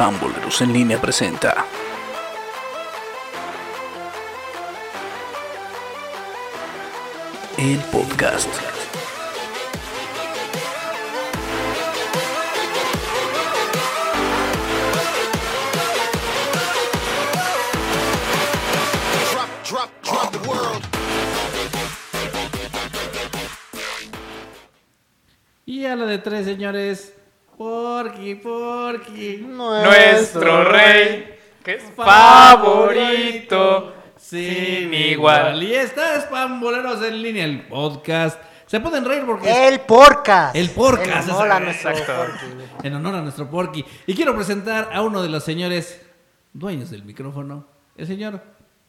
Pamboleros en línea presenta. El podcast. Y a la de tres, señores. Porky, Porky. Nuestro rey, que es favorito, sin igual. Y esta es Pamboleros en línea, el podcast. Se pueden reír porque El porcas. El porcas, En honor a nuestro Exacto. porqui. en honor a nuestro Porky. Y quiero presentar a uno de los señores dueños del micrófono, el señor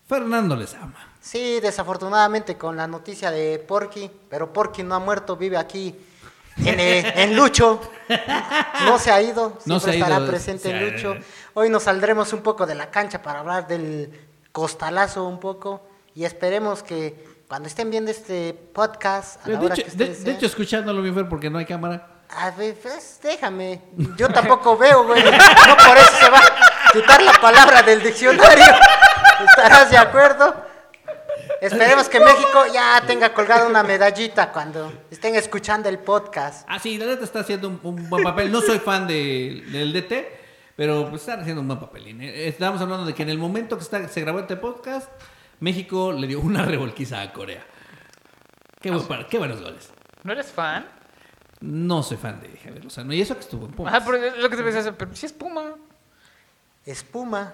Fernando Lezama. Sí, desafortunadamente con la noticia de Porky, pero Porky no ha muerto, vive aquí en, eh, en Lucho. No se ha ido, siempre No se ha estará ido, presente se ha- en Lucho. Hoy nos saldremos un poco de la cancha para hablar del costalazo un poco y esperemos que cuando estén viendo este podcast, a De, la hora hecho, que de- de hecho, escuchándolo, Fer, porque no hay cámara. A ver, pues, déjame. Yo tampoco veo, güey. No por eso se va a quitar la palabra del diccionario. ¿Estarás de acuerdo? Esperemos que México ya tenga colgada una medallita cuando estén escuchando el podcast. Ah, sí, la neta está haciendo un, un buen papel. No soy fan de- del DT, pero pues están haciendo un buen papel. Eh, Estábamos hablando de que en el momento que está- se grabó este podcast, México le dio una revolquiza a Corea. Qué, buen par- qué buenos goles. ¿No eres fan? No soy fan de Javier Lozano. Y eso que estuvo en Pumas. Ajá, pero es lo que te decía, pero si es Puma. Espuma. Espuma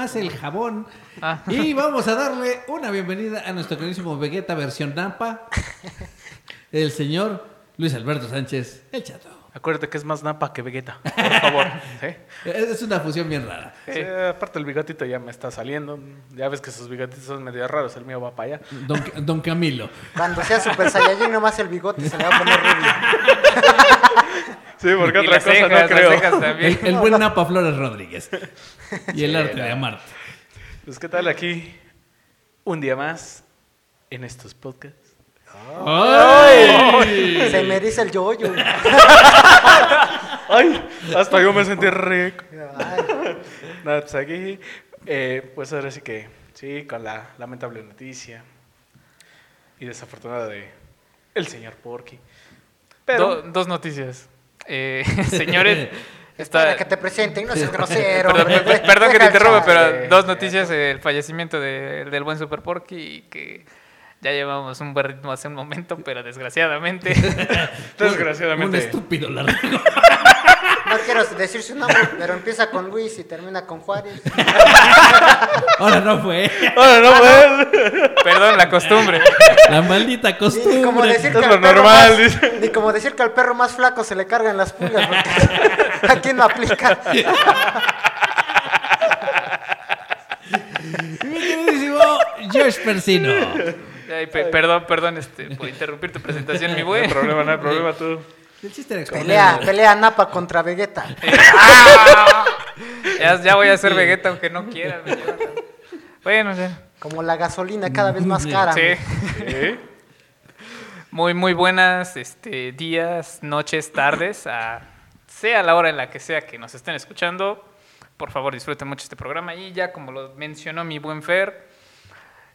hace el jabón. Ah. Y vamos a darle una bienvenida a nuestro queridísimo Vegeta versión Nampa. El señor Luis Alberto Sánchez, el chato. Acuérdate que es más napa que Vegeta, por favor. ¿sí? Es una fusión bien rara. Sí, aparte el bigotito ya me está saliendo. Ya ves que sus bigotitos son medio raros, el mío va para allá. Don, don Camilo. Cuando sea Super Saiyajin, nomás el bigote se le va a poner rubio. Sí, porque Y otra las cosa cejas, no las creo. cejas también. El, el buen Napa Flores Rodríguez. Y el arte de amarte. Pues qué tal aquí un día más en estos podcasts. ¡Ay! Se me dice el yoyo. Ay, hasta yo me sentí rico. Nada, pues aquí, eh, pues ahora sí que, sí, con la lamentable noticia y desafortunada de el señor Porky. Pero, Do- dos noticias. Eh, señores, está... que te presenten, no seas grosero. Perdón, hombre. per- perdón que te interrumpa, pero dos noticias. eh, El fallecimiento de- del buen Super Porky y que ya llevamos un buen ritmo hace un momento, pero desgraciadamente... Un desgraciadamente, estúpido largo. No quiero decir su nombre, pero empieza con Luis y termina con Juárez. Ahora no fue. ¡Ahora no, pues! Perdón, la costumbre. La maldita Ni como costumbre. decir que Es al lo perro normal, más- dice. Ni como decir que al perro más flaco se le cargan las pulgas. Porque aquí no aplica. Mi queridísimo George Persino. Ay, perdón, perdón este, por interrumpir tu presentación, mi No güey. hay problema, no hay problema tú. El chiste era Pelea, pelea Napa contra Vegeta. Ya, ya voy a ser Vegeta aunque no quiera. me. Bueno, ya. Como la gasolina cada vez más cara. Sí. ¿Sí? Muy, muy buenas este, días, noches, tardes, a- sea la hora en la que sea que nos estén escuchando. Por favor, disfruten mucho este programa. Y ya, como lo mencionó mi buen Fer,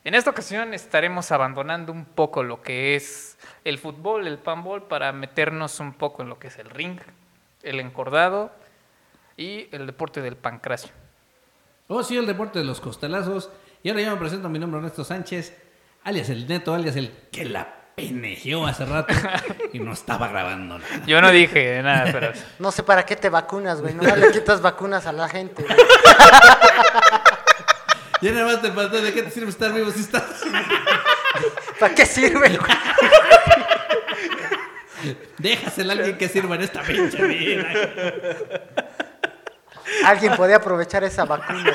en esta ocasión estaremos abandonando un poco lo que es el fútbol, el panball, para meternos un poco en lo que es el ring, el encordado y el deporte del pancracio. Oh, sí, el deporte de los costalazos. Y ahora ya me presento, mi nombre es Ernesto Sánchez, alias el neto, alias el que la penejeó hace rato y no estaba grabando nada. Yo no dije nada, pero... No sé para qué te vacunas, güey. No le quitas vacunas a la gente. güey. Ya nada más te faltó, ¿de qué te sirve estar vivo si estás? ¿Para qué sirve, güey? Déjasela a alguien que sirva en esta pinche vida. Alguien podía aprovechar esa vacuna.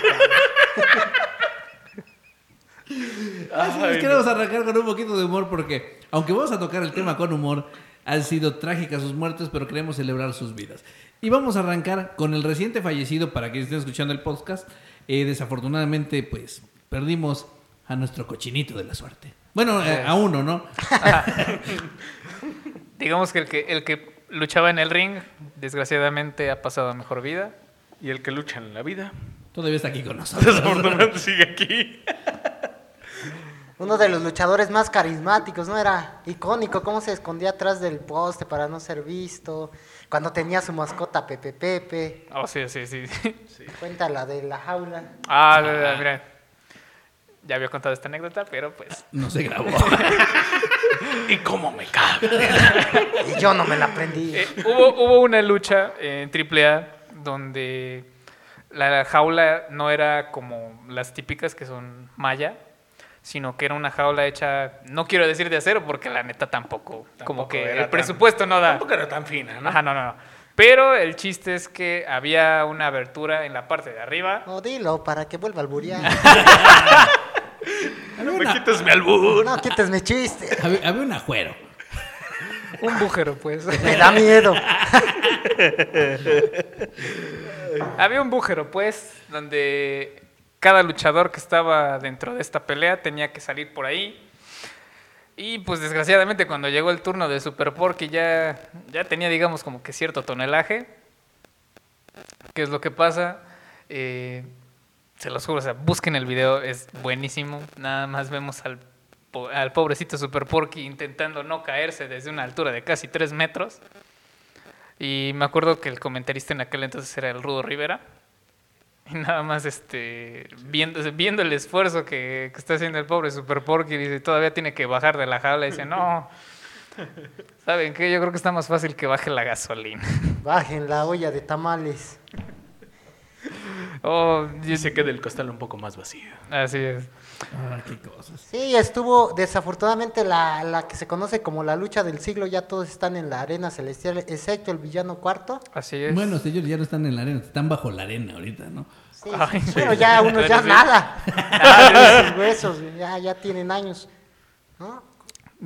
Así queremos arrancar con un poquito de humor porque, aunque vamos a tocar el tema con humor, han sido trágicas sus muertes, pero queremos celebrar sus vidas. Y vamos a arrancar con el reciente fallecido, para quienes estén escuchando el podcast. Eh, desafortunadamente, pues, perdimos a nuestro cochinito de la suerte. Bueno, eh, a uno, ¿no? Digamos que el que, el que luchaba en el ring, desgraciadamente ha pasado a mejor vida. Y el que lucha en la vida, Todavía está aquí con nosotros. desafortunadamente sigue aquí. Uno de los luchadores más carismáticos, ¿no? Era icónico, cómo se escondía atrás del poste para no ser visto. Cuando tenía su mascota Pepe Pepe. Oh, sí, sí, sí. Cuenta la de la jaula. Ah, mira, mira. Ya había contado esta anécdota, pero pues. No se grabó. ¿Y cómo me cabe? Y yo no me la aprendí. Eh, hubo, hubo una lucha en AAA donde la jaula no era como las típicas que son malla, sino que era una jaula hecha, no quiero decir de acero porque la neta tampoco, como que el tan- presupuesto no da. Tampoco era tan fina, ¿no? Ajá, no, no, no. Pero el chiste es que había una abertura en la parte de arriba. No, dilo, para que vuelva al burial. había, Me mi albur. No quites mi chiste. había- había un ajuero. Un bujero, pues. Me da miedo. Había un bujero, pues, donde cada luchador que estaba dentro de esta pelea tenía que salir por ahí. Y pues desgraciadamente cuando llegó el turno de Super Porky ya, ya tenía, digamos, como que cierto tonelaje. ¿Qué es lo que pasa? Eh, se los juro, o sea, busquen el video, es buenísimo. Nada más vemos al, al pobrecito Super Porky intentando no caerse desde una altura de casi 3 metros. Y me acuerdo que el comentarista en aquel entonces era el Rudo Rivera. Y nada más este, viendo, viendo el esfuerzo que, que está haciendo el pobre Super Porky, dice, todavía tiene que bajar de la jaula. Y dice, no, ¿saben qué? Yo creo que está más fácil que baje la gasolina. Bajen la olla de tamales. Oh, Y se queda el costal un poco más vacío. así es. Ah, qué cosas. Sí, estuvo desafortunadamente la, la que se conoce como la lucha del siglo. Ya todos están en la arena celestial, excepto el villano cuarto. Así es. Bueno, ellos ya no están en la arena, están bajo la arena ahorita, ¿no? Sí, Ay, sí, sí. Pero ya unos ya nada. Ya, sus huesos, ya, ya tienen años. ¿no?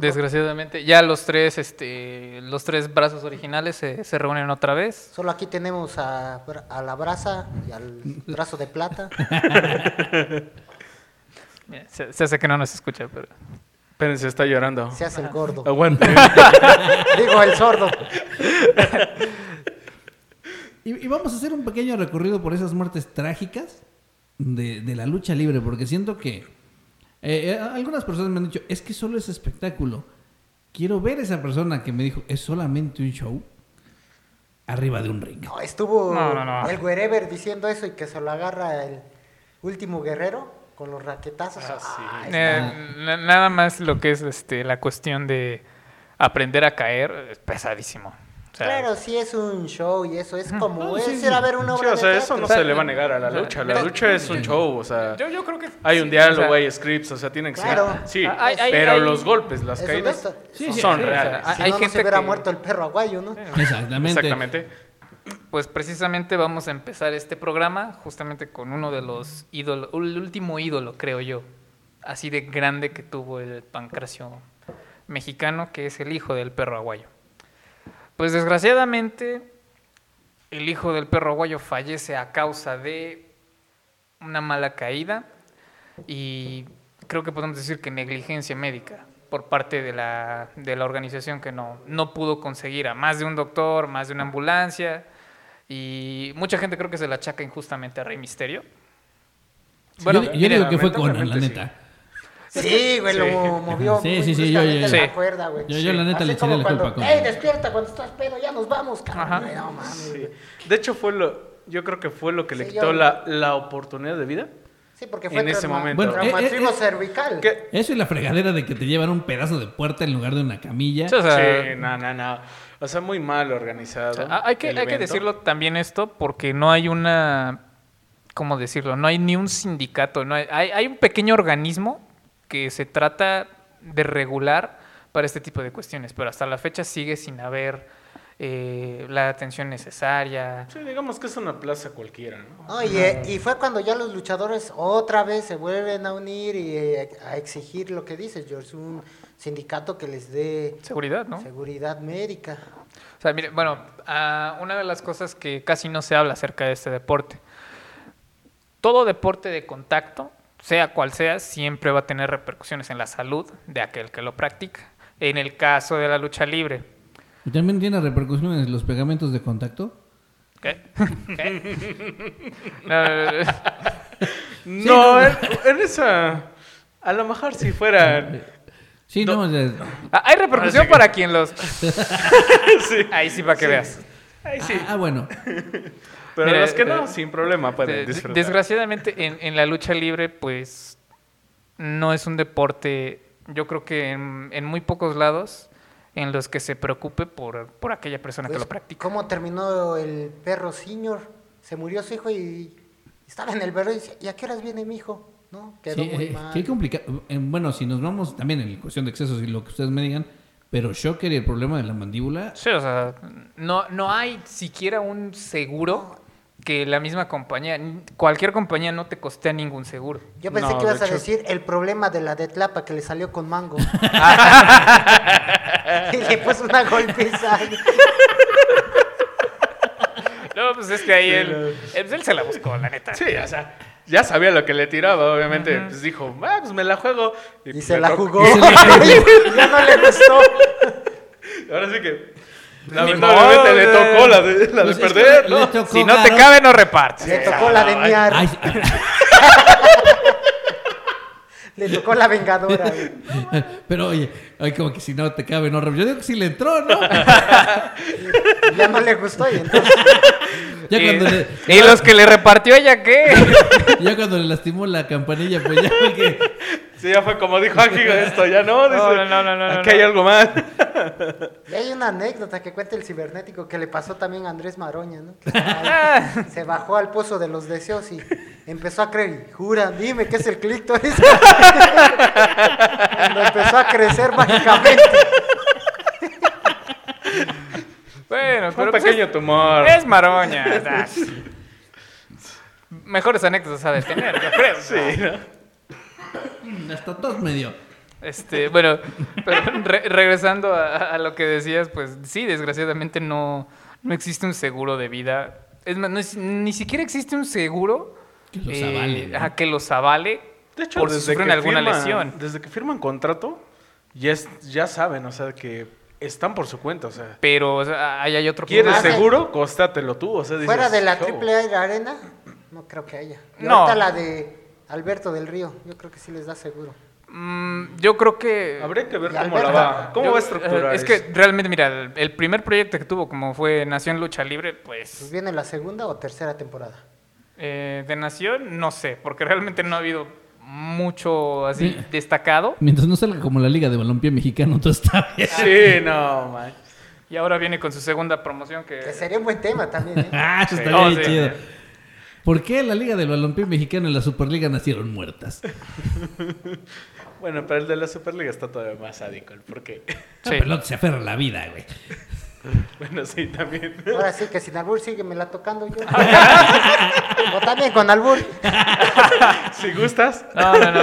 Desgraciadamente, ya los tres, este, los tres brazos originales se, se reúnen otra vez. Solo aquí tenemos a, a la brasa y al brazo de plata. Mira, Se, se hace que no nos escucha, pero... Espérense, está llorando. Se hace el gordo. Aguante. Digo, el sordo. Y, y vamos a hacer un pequeño recorrido por esas muertes trágicas de, de la lucha libre, porque siento que eh, eh, algunas personas me han dicho, es que solo es espectáculo. Quiero ver a esa persona que me dijo, es solamente un show arriba de un ring. No, estuvo No, no, no. el Wherever diciendo eso y que se lo agarra el último guerrero con los raquetazos. Ah, Ay, Eh, na- nada más lo que es este, la cuestión de aprender a caer es pesadísimo. Claro, sí es un show y eso es como No, es sí, ir a ver una Sí, obra o sea, de eso no O sea, se le va a negar a la lucha. La lucha es un show, o sea, Yo, yo creo que... hay un diálogo, o sea, hay scripts, o sea, tienen que Claro. ser. Sí, Hay- hay- pero hay- los golpes, las caídas Sí, sí, son sí, o sea, reales. hay- Si hay no, se hubiera que- muerto el perro aguayo, ¿no? Exactamente. Exactamente. Pues precisamente vamos a empezar este programa justamente con uno de los ídolos, el último ídolo, creo yo, así de grande que tuvo el pancracio mexicano, que es el hijo del perro aguayo. Pues desgraciadamente, el hijo del perro aguayo fallece a causa de una mala caída y creo que podemos decir que negligencia médica por parte de la, de la organización que no, no pudo conseguir a más de un doctor, más de una ambulancia y mucha gente creo que se la achaca injustamente a Rey Misterio. yo, yo digo que fue Conan, la neta. Sí, güey, lo movió. Sí, muy sí, sí, yo- yo- la Sí. cuerda, güey. Yo- yo la neta Así le echaría como la culpa cuando, a ¡Ey, Conan". despierta cuando estás pedo! ¡Ya nos vamos, cabrón! Güey, No mames. De hecho, fue lo, yo creo que fue lo que le Sí, quitó la, la oportunidad de vida. Sí, porque fue En ese trauma- momento. Bueno, eh, traumatismo eh, eh, cervical. Eso y la fregadera de que te llevan un pedazo de puerta en lugar de una camilla. Sí, o sea, sí, no, no, no. O sea, muy mal organizado. O sea, ha- hay, que, hay que decirlo también esto porque no hay una, ¿cómo decirlo? No hay ni un sindicato, no hay, hay, hay un pequeño organismo que se trata de regular para este tipo de cuestiones, pero hasta la fecha sigue sin haber eh, la atención necesaria. Sí, digamos que es una plaza cualquiera, ¿no? No, y, eh, y fue cuando ya los luchadores otra vez se vuelven a unir y eh, a exigir lo que dices, George, un sindicato que les dé Seguridad, ¿no? seguridad médica. O sea, mire, bueno, una de las cosas que casi no se habla acerca de este deporte, todo deporte de contacto, sea cual sea, siempre va a tener repercusiones en la salud de aquel que lo practica. En el caso de la lucha libre, ¿Y también tiene repercusiones los pegamentos de contacto? ¿Qué? ¿Qué? No, no, no. No, en, en esa. A lo mejor si fueran. Sí, no, o sea, Ah, Hay repercusión que- para quien los... sí. Ahí sí, para que veas. Ahí sí. ah, bueno. Pero Mira, los que no, eh, sin problema pueden De- disfrutar. Desgraciadamente, en, en la lucha libre, pues no es un deporte, yo creo que en, en muy pocos lados en los que se preocupe por, por aquella persona que Pues, lo practica. ¿Cómo terminó el perro senior? Se murió su hijo y estaba en el verbo y dice, ¿y a qué horas viene mi hijo? ¿No? Quedó Sí, muy eh, mal. qué complicado. Bueno, si nos vamos también en cuestión de excesos y lo que ustedes me digan, pero Shocker y el problema de la mandíbula, Sí, o sea, no, no hay siquiera un seguro que la misma compañía, cualquier compañía no te costea ningún seguro. Yo pensé No, que ibas de a hecho- decir el problema de la de Tlapa que le salió con mango. y le puso una golpiza. No, pues es que ahí él, él, él se la buscó, la neta. Sí, o sea, ya sabía lo que le tiraba, obviamente. Pues dijo, ah, pues me la juego. Y pues se la jugó. Y se la jugó. Y ya no le gustó. Ahora sí que. Lamentablemente le tocó la de, la de Pues es que perder, le ¿no? tocó Si no te cabe, no repartes. Le tocó la de miar. Ay, Le tocó la vengadora. güey. pero oye, ay, como que si no te cabe, no. Yo digo que si le entró, ¿no? Ya no le gustó y entonces Ya y, cuando le, y los que le repartió ella, ¿qué? ya cuando le lastimó la campanilla, pues ya fue que. Sí, ya fue como dijo aquí, esto ya no. Dice, No, no, no, no, Aquí no. hay algo más. Y hay una anécdota que cuenta el cibernético que le pasó también a Andrés Maroña, ¿no? Que se bajó al pozo de los deseos y empezó a creer, y jura, dime qué es el clítoris. Cuando empezó a crecer Bueno, pero un pues pequeño es, tumor. es maroña. o sea, Mejores anécdotas ha de tener, yo creo. Sí, ¿no? Hasta tos me dio. Este, bueno, pero re- regresando a, a lo que decías, pues sí, desgraciadamente no, no existe un seguro de vida. Es más, no es- ni siquiera existe un seguro Que los eh, avale, ¿no? ajá, que los avale De hecho, por si sufren alguna firman- lesión. Desde que firman contrato, ya, es- ya saben, o sea, que están por su cuenta, o sea. Pero o sea, ahí hay otro ¿Quieres problema. seguro? Cóstatelo tú, o sea, dices, Fuera de la triple A arena, no creo que haya. Y No. ahorita la de Alberto del Río, yo creo que sí les da seguro. Mm, yo creo que... Habría que ver cómo la va, cómo yo- va a estructurar eh, Es eso. que realmente, mira, el, el primer proyecto que tuvo, como fue Nación Lucha Libre, Pues pues viene la segunda o tercera temporada. eh, de Nación, no sé, porque realmente no ha habido mucho así destacado. Mientras no salga como la Liga de Balompié Mexicano, todo está bien. Sí, no, man. Y ahora viene con su segunda promoción que... Que sería un buen tema también, ¿eh? Ah, eso está Oh, bien sí. chido. ¿Por qué la Liga del Balompié Mexicano y la Superliga nacieron muertas? Bueno, pero el de la Superliga está todavía más sádico, el por qué. La Sí. pelota se aferra a la vida, güey. Bueno, sí, también. Ahora sí que sin albur síguemela tocando yo. o también con albur. Si gustas, No, no, no.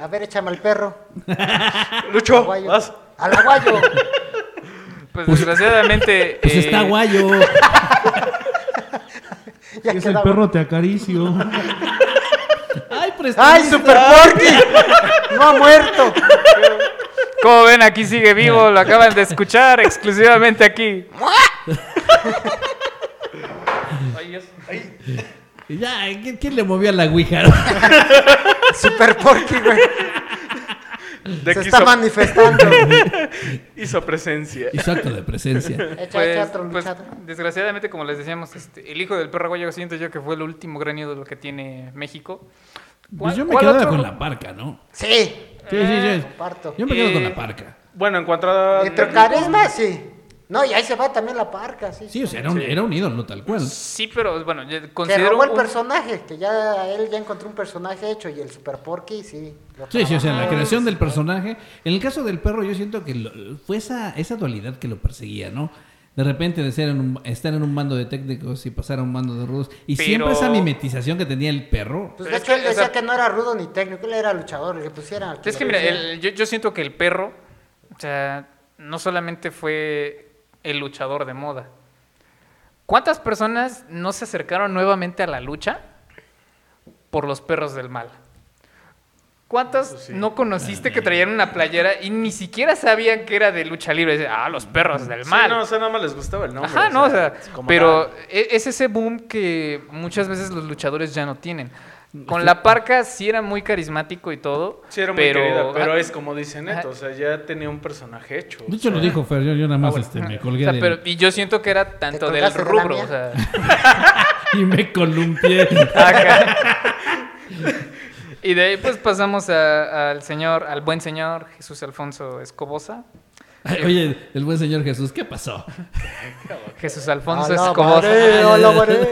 A ver, échame al perro. Lucho, Aguayo. vas. Al aguayo. Pues desgraciadamente... Pues eh, está guayo. Ya Es el perro te acaricio. ¡Ay! ¡Ay, Super Porky! ¡No ha muerto! Como ven, aquí sigue vivo, lo acaban de escuchar exclusivamente aquí. Ya, ¿quién, quién le movió a la Ouija? Super Porky, güey. De Se está hizo, manifestando. hizo presencia. Hizo acto de presencia. Pues, pues, desgraciadamente, como les decíamos, este, el hijo del perro guayo siento yo que fue el último gran ídolo que tiene México. Pues ¿Cuál- yo me quedaba otro? con la parca, ¿no? Sí, Sí, sí, sí. comparto. Yo me quedo con Eh, la parca. Bueno, en cuanto a. Entre carisma, sí. No, y ahí se va también la parca, sí. Sí, o sea, era un, era un ídolo tal cual. Sí, pero bueno, yo Que considero robó el un- personaje, que ya él ya encontró un personaje hecho y el Super Porky, sí. Sí, sí, o sea, la creación del personaje. En el caso del perro, yo siento que lo- fue esa, esa dualidad que lo perseguía, ¿no? De repente de ser en un- estar en un bando de técnicos y pasar a un bando de rudos. Y Pero- siempre esa mimetización que tenía el perro. Pues de es hecho que, él decía que no era rudo ni técnico, él era luchador, le pusieran. Es que mira, el- yo, yo siento que el perro, o sea, no solamente fue el luchador de moda. ¿Cuántas personas no se acercaron nuevamente a la lucha por los perros del mal? ¿Cuántos sí. no conociste que traían una playera y ni siquiera sabían que era de lucha libre? Ah, los perros del Sí, mal. no, o sea, nada más les gustaba el nombre. Ajá, no, o sea, pero tal. e- es ese boom que muchas veces los luchadores ya no tienen. Con la parca sí era muy carismático y todo. Sí, era muy pero, querida, pero es como dice Neto, o sea, ya tenía un personaje hecho. De hecho, lo sea, dijo Fer, yo, yo nada más Ah, bueno. este, me o colgué sea, del- pero- y yo siento que era tanto del rubro, o sea, y me columpié. Y de ahí pues pasamos a- al señor, al buen señor Jesús Alfonso Escobosa. Oye, el buen señor Jesús, ¿qué pasó? Jesús Alfonso Alabaré, Escobosa. alabaré.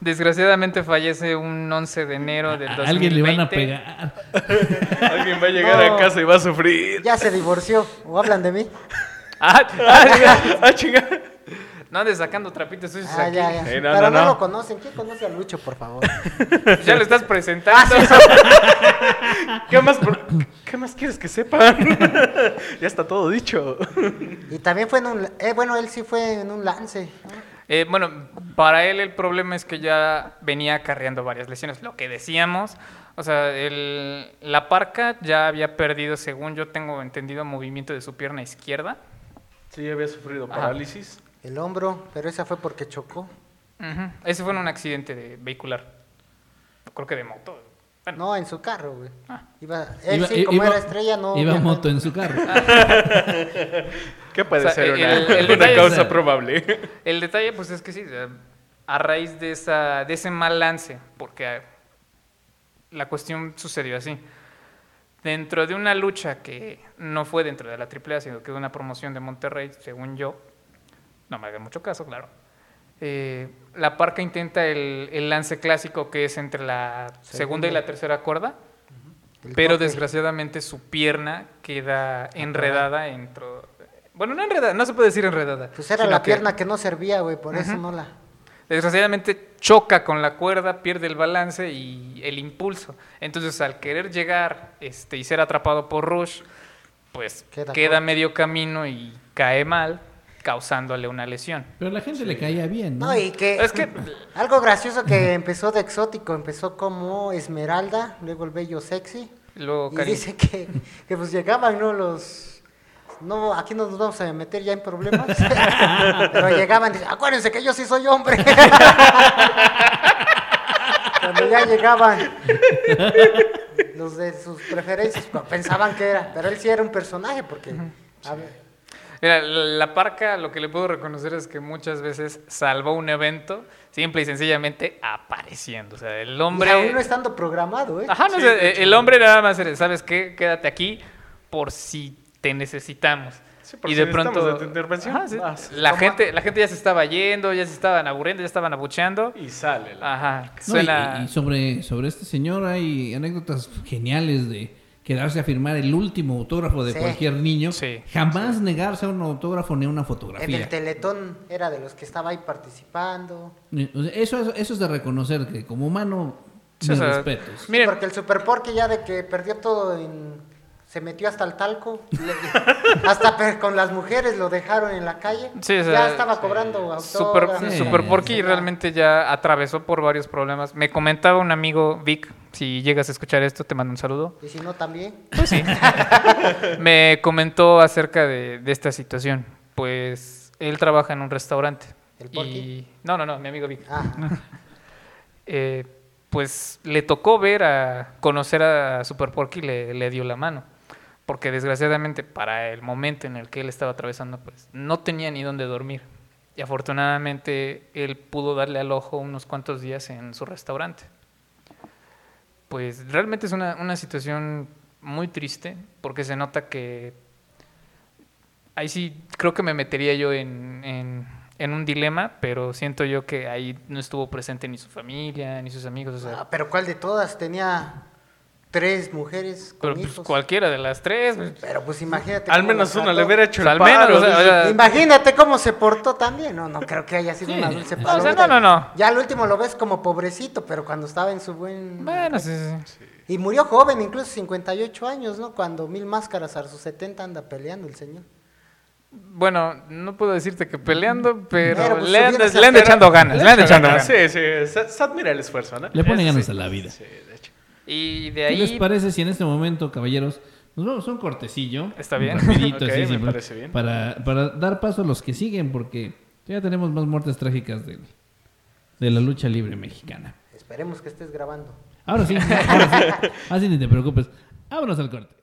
Desgraciadamente fallece un 11 de enero del A 2020. alguien le van a pegar. Alguien va a llegar No. a casa y va a sufrir. Ya se divorció. ¿O hablan de mí? Ah, ah, Ah, chinga. No andes sacando trapitos sucios Ah, aquí. ya, ya. No, Pero no, no, no. lo conocen. ¿Quién conoce a Lucho, por favor? Ya lo estás presentando. ¿Qué más, ¿Qué más quieres que sepan? ya está todo dicho. Y también fue en un... Eh, bueno, él sí fue en un lance. Eh, bueno, para él el problema es que ya venía acarreando varias lesiones. Lo que decíamos, o sea, el- la parca ya había perdido, según yo tengo entendido, movimiento de su pierna izquierda. Sí, había sufrido Ajá. El hombro, pero esa fue porque chocó. Ese fue en un accidente de vehicular. Creo que de moto. Bueno, No, en su carro, güey. Ah. Iba, él Iba- sí, como iba- era estrella, no. Iba viajó. moto en su carro. ¿Qué puede O sea, ser el- una, el una detalle causa es- probable? El detalle, pues es que sí, a raíz de, esa, de ese mal lance, porque la cuestión sucedió así. Dentro de una lucha que no fue dentro de la AAA, sino que de una promoción de Monterrey, según yo, no me hagan mucho caso, claro. eh, la parca intenta el, el lance clásico que es entre la segunda y la tercera cuerda, pero desgraciadamente su pierna queda enredada dentro. Bueno, no enredada, no se puede decir enredada. Pues era la pierna que no servía, güey, por eso no la... Desgraciadamente choca con la cuerda, pierde el balance y el impulso. Entonces, al querer llegar este, y ser atrapado por Rush, pues Queda medio camino y cae mal, causándole una lesión. Pero a la gente le caía bien, ¿no? No, y que... Es que Algo gracioso que empezó de exótico, empezó como Esmeralda, luego el bello sexy. luego Y dice que, que pues llegaban, ¿no? Los... No, aquí no nos vamos a meter ya en problemas. Pero llegaban y dicen, acuérdense que yo sí soy hombre. Cuando ya llegaban los de sus preferencias, pensaban que era. Pero él sí era un personaje porque... a ver, Mira, la, parca lo que le puedo reconocer es que muchas veces salvó un evento simple y sencillamente apareciendo. O sea, el hombre... Y aún no estando programado, ¿eh? Ajá, no Sí, eh, hecho. el hombre nada más era, ¿sabes qué? Quédate aquí por si te necesitamos. Sí, por y si de pronto de tu intervención, Ajá, sí. vas. la Toma. gente la gente ya se estaba yendo, ya se estaban aburriendo, ya estaban abucheando. Y sale. la- Ajá, No, y- suena y, sobre, sobre este señor hay anécdotas geniales de quedarse a firmar el último autógrafo de Sí. cualquier niño. Sí, Jamás negarse a un autógrafo ni a una En fotografía. el Teletón era de los que estaba ahí participando. Eso, es- eso es de reconocer que como humano, Sí, mis o sea, respetos. Miren, Porque el Super Porky ya de que perdió todo en... Se metió hasta el talco. le- hasta con las mujeres lo dejaron en la calle. Sí, o sea, ya estaba cobrando Super, autógrafos. Sí. Super Porky Sí. realmente ya atravesó por varios problemas. Me comentaba un amigo, Vic, si llegas a escuchar esto, te mando un saludo. Y si no, también. Pues sí. Me comentó acerca de, de esta situación. Pues él trabaja en un restaurante. ¿El y Porky? No, no, no, mi amigo Vic. Ah, Eh, pues le tocó ver a conocer a Super Porky y le, le dio la mano. Porque desgraciadamente para el momento en el que él estaba atravesando, pues no tenía ni dónde dormir. Y afortunadamente él pudo darle al ojo unos cuantos días en su restaurante. Pues realmente es una, una situación muy triste porque se nota que ahí sí creo que me metería yo en, en, en un dilema, pero siento yo que ahí no estuvo presente ni su familia, ni sus amigos. O sea, ah, pero ¿cuál de todas? Tenía tres mujeres con pero pues, cualquiera de las tres. pues, Pero pues imagínate. Al menos una le hubiera hecho Pues, el al menos, paro, o sea, dice, o sea, Imagínate cómo se portó también. No, no creo que haya sido Sí. una dulce No, o sea, palomita. no, no, no. Ya al último lo ves como pobrecito, pero cuando estaba en su buen... Bueno, sí, sí. Y murió joven, incluso 58 años, ¿no? Cuando Mil Máscaras a sus 70 anda peleando el señor. Bueno, no puedo decirte que peleando, pero, Pero, pues, le, sido- le echando ganas, le anda echando ganas. Sí, sí, se, se admira el esfuerzo, ¿no? Le pone Eso ganas sí. a la vida. Sí. Y de ¿Qué les parece si en este momento, caballeros, nos vamos a un cortecillo? Está bien. Rapidito, Ok, así, me siempre, parece bien. Para, para dar paso a los que siguen, porque ya tenemos más muertes trágicas del- de la lucha libre mexicana. Esperemos que estés grabando. Ahora sí, ahora sí. Así ni te preocupes. Vámonos al corte.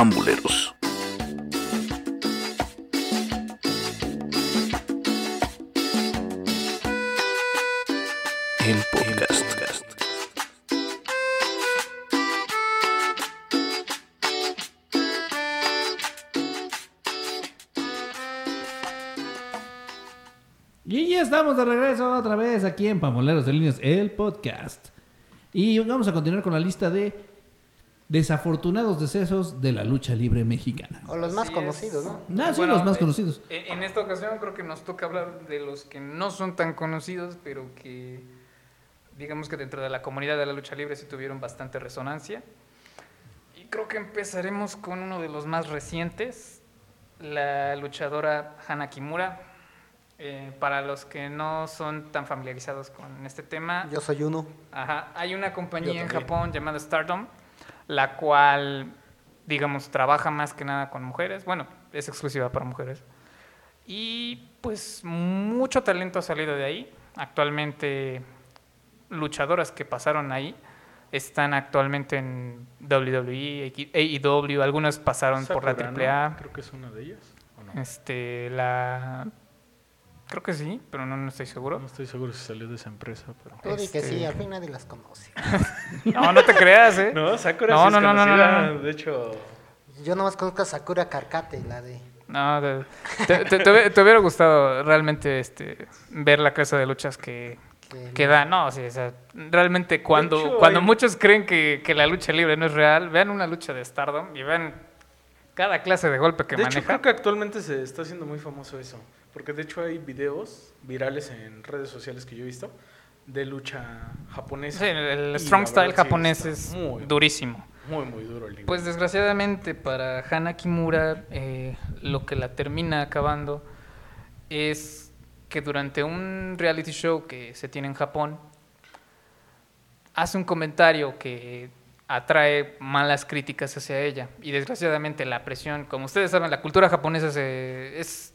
Pambuleros. El podcast. Y ya estamos de regreso otra vez aquí en Pamoleros de Líneas, el podcast. Y vamos a continuar con la lista de desafortunados decesos de la lucha libre mexicana. O los más Así conocidos, es. ¿no? Ah, sí, los más eh, conocidos. En, en esta ocasión creo que nos toca hablar de los que no son tan conocidos, pero que digamos que dentro de la comunidad de la lucha libre sí tuvieron bastante resonancia. Y creo que empezaremos con uno de los más recientes, la luchadora Hana Kimura. Eh, para los que no son tan familiarizados con este tema, Yo soy uno. Ajá, hay una compañía en. Japón llamada Stardom, la cual, digamos, trabaja más que nada con mujeres. Bueno, es exclusiva para mujeres. Y pues mucho talento ha salido de ahí. Actualmente, luchadoras que pasaron ahí están actualmente en WWE, AEW, algunas pasaron por la. AAA. Creo que es una de ellas. ¿o no? Este, la. Creo que sí, pero no, no estoy seguro. No estoy seguro si salió de esa empresa, pero... Tú di que Este- sí, al fin nadie las conoce. No, no te creas, ¿eh? No, Sakura No, sí es no, no, no, no, conocida, no. De hecho, Yo nomás conozco a Sakura Carcate, la de... No, de- te, te- te hubiera- te hubiera gustado realmente este, ver la clase de luchas que, que- da. No, sí, o sea, realmente cuando, hecho, cuando hay- muchos creen que, que la lucha libre no es real, vean una lucha de Stardom y vean cada clase de golpe que de hecho, maneja. creo que actualmente se está haciendo muy famoso eso. Porque de hecho hay videos virales en redes sociales que yo he visto de lucha japonesa. Sí, el, strong style verdad japonés es muy, durísimo. Muy, muy duro el nivel. Pues desgraciadamente para Hana Kimura eh, lo que la termina acabando es que durante un reality show que se tiene en Japón hace un comentario que atrae malas críticas hacia ella y desgraciadamente la presión, como ustedes saben, la cultura japonesa se- es